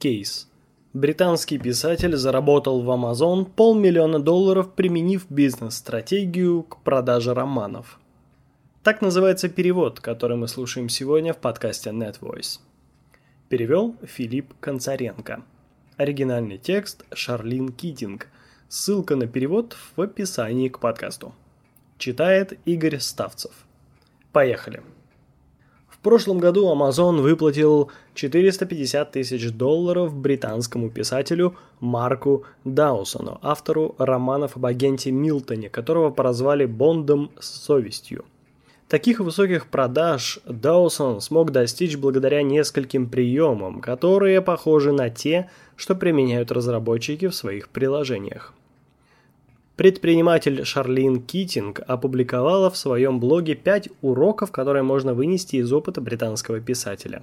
Кейс. Британский писатель заработал в Amazon полмиллиона долларов, применив бизнес-стратегию к продаже романов. Так называется перевод, который мы слушаем сегодня в подкасте NetVoice. Перевел Филипп Концаренко. Оригинальный текст Шарлин Китинг. Ссылка на перевод в описании к подкасту. Читает Игорь Ставцев. Поехали. Прошлом году Amazon выплатил 450 тысяч долларов британскому писателю Марку Даусону, автору романов об агенте Милтоне, которого прозвали Бондом с совестью. Таких высоких продаж Даусон смог достичь благодаря нескольким приемам, которые похожи на те, что применяют разработчики в своих приложениях. Предприниматель Шарлин Китинг опубликовала в своем блоге 5 уроков, которые можно вынести из опыта британского писателя.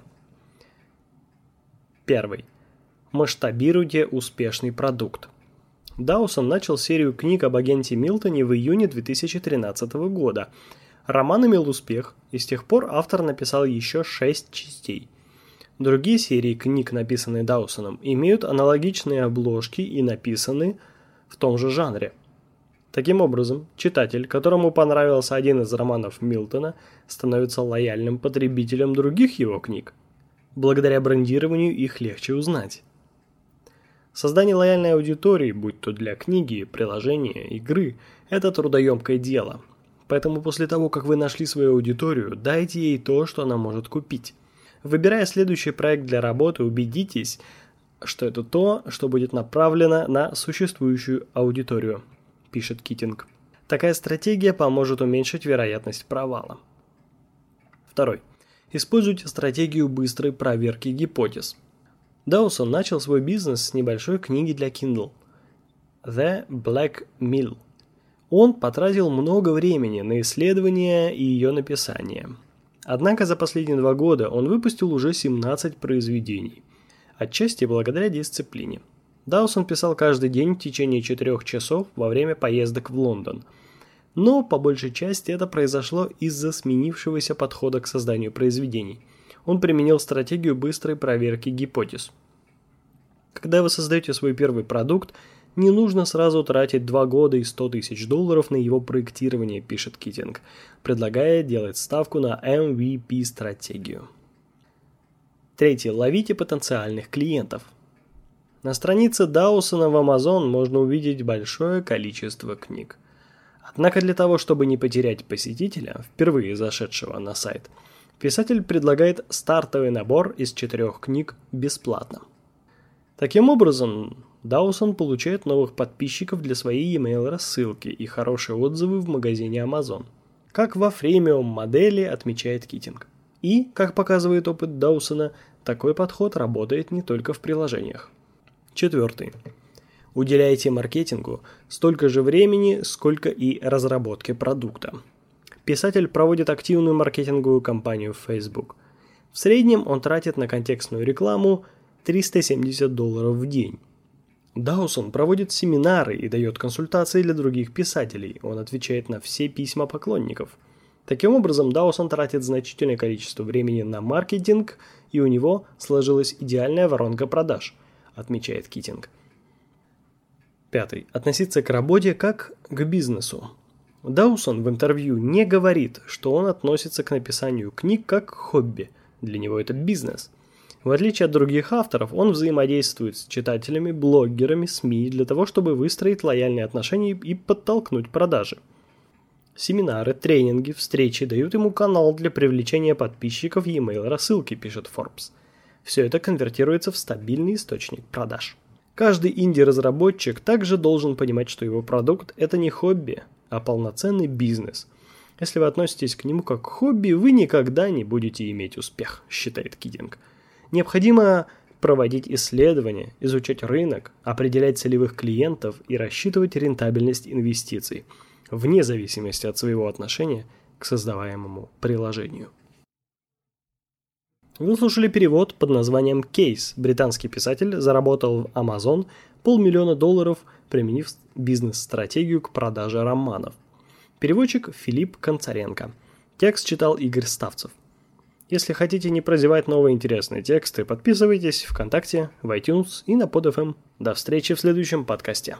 Первый. Масштабируйте успешный продукт. Даусон начал серию книг об агенте Милтоне в июне 2013 года. Роман имел успех, и с тех пор автор написал еще 6 частей. Другие серии книг, написанные Даусоном, имеют аналогичные обложки и написаны в том же жанре – Таким образом, читатель, которому понравился один из романов Милтона, становится лояльным потребителем других его книг. Благодаря брендированию их легче узнать. Создание лояльной аудитории, будь то для книги, приложения, игры, это трудоемкое дело. Поэтому после того, как вы нашли свою аудиторию, дайте ей то, что она может купить. Выбирая следующий проект для работы, убедитесь, что это то, что будет направлено на существующую аудиторию – пишет Китинг. Такая стратегия поможет уменьшить вероятность провала. Второй. Используйте стратегию быстрой проверки гипотез. Даусон начал свой бизнес с небольшой книги для Kindle The Black Mill. Он потратил много времени на исследование и ее написание. Однако за последние два года он выпустил уже 17 произведений, отчасти благодаря дисциплине – Даусон писал каждый день в течение четырех часов во время поездок в Лондон. Но по большей части это произошло из-за сменившегося подхода к созданию произведений. Он применил стратегию быстрой проверки гипотез. Когда вы создаете свой первый продукт, не нужно сразу тратить 2 года и 100 тысяч долларов на его проектирование, пишет Китинг, предлагая делать ставку на MVP-стратегию. Третье. Ловите потенциальных клиентов – на странице Даусона в Amazon можно увидеть большое количество книг. Однако для того, чтобы не потерять посетителя, впервые зашедшего на сайт, писатель предлагает стартовый набор из четырех книг бесплатно. Таким образом, Даусон получает новых подписчиков для своей e-mail рассылки и хорошие отзывы в магазине Amazon. Как во фремиум модели отмечает Китинг. И, как показывает опыт Даусона, такой подход работает не только в приложениях. Четвертый. Уделяйте маркетингу столько же времени, сколько и разработке продукта. Писатель проводит активную маркетинговую кампанию в Facebook. В среднем он тратит на контекстную рекламу 370 долларов в день. Даусон проводит семинары и дает консультации для других писателей. Он отвечает на все письма поклонников. Таким образом, Даусон тратит значительное количество времени на маркетинг, и у него сложилась идеальная воронка продаж – отмечает Китинг. Пятый. Относиться к работе как к бизнесу. Даусон в интервью не говорит, что он относится к написанию книг как к хобби. Для него это бизнес. В отличие от других авторов, он взаимодействует с читателями, блогерами, СМИ для того, чтобы выстроить лояльные отношения и подтолкнуть продажи. Семинары, тренинги, встречи дают ему канал для привлечения подписчиков e-mail рассылки, пишет Forbes – все это конвертируется в стабильный источник продаж. Каждый инди-разработчик также должен понимать, что его продукт – это не хобби, а полноценный бизнес. Если вы относитесь к нему как к хобби, вы никогда не будете иметь успех, считает Кидинг. Необходимо проводить исследования, изучать рынок, определять целевых клиентов и рассчитывать рентабельность инвестиций, вне зависимости от своего отношения к создаваемому приложению. Вы слушали перевод под названием «Кейс». Британский писатель заработал в Amazon полмиллиона долларов, применив бизнес-стратегию к продаже романов. Переводчик Филипп Концаренко. Текст читал Игорь Ставцев. Если хотите не прозевать новые интересные тексты, подписывайтесь ВКонтакте, в iTunes и на PodFM. До встречи в следующем подкасте.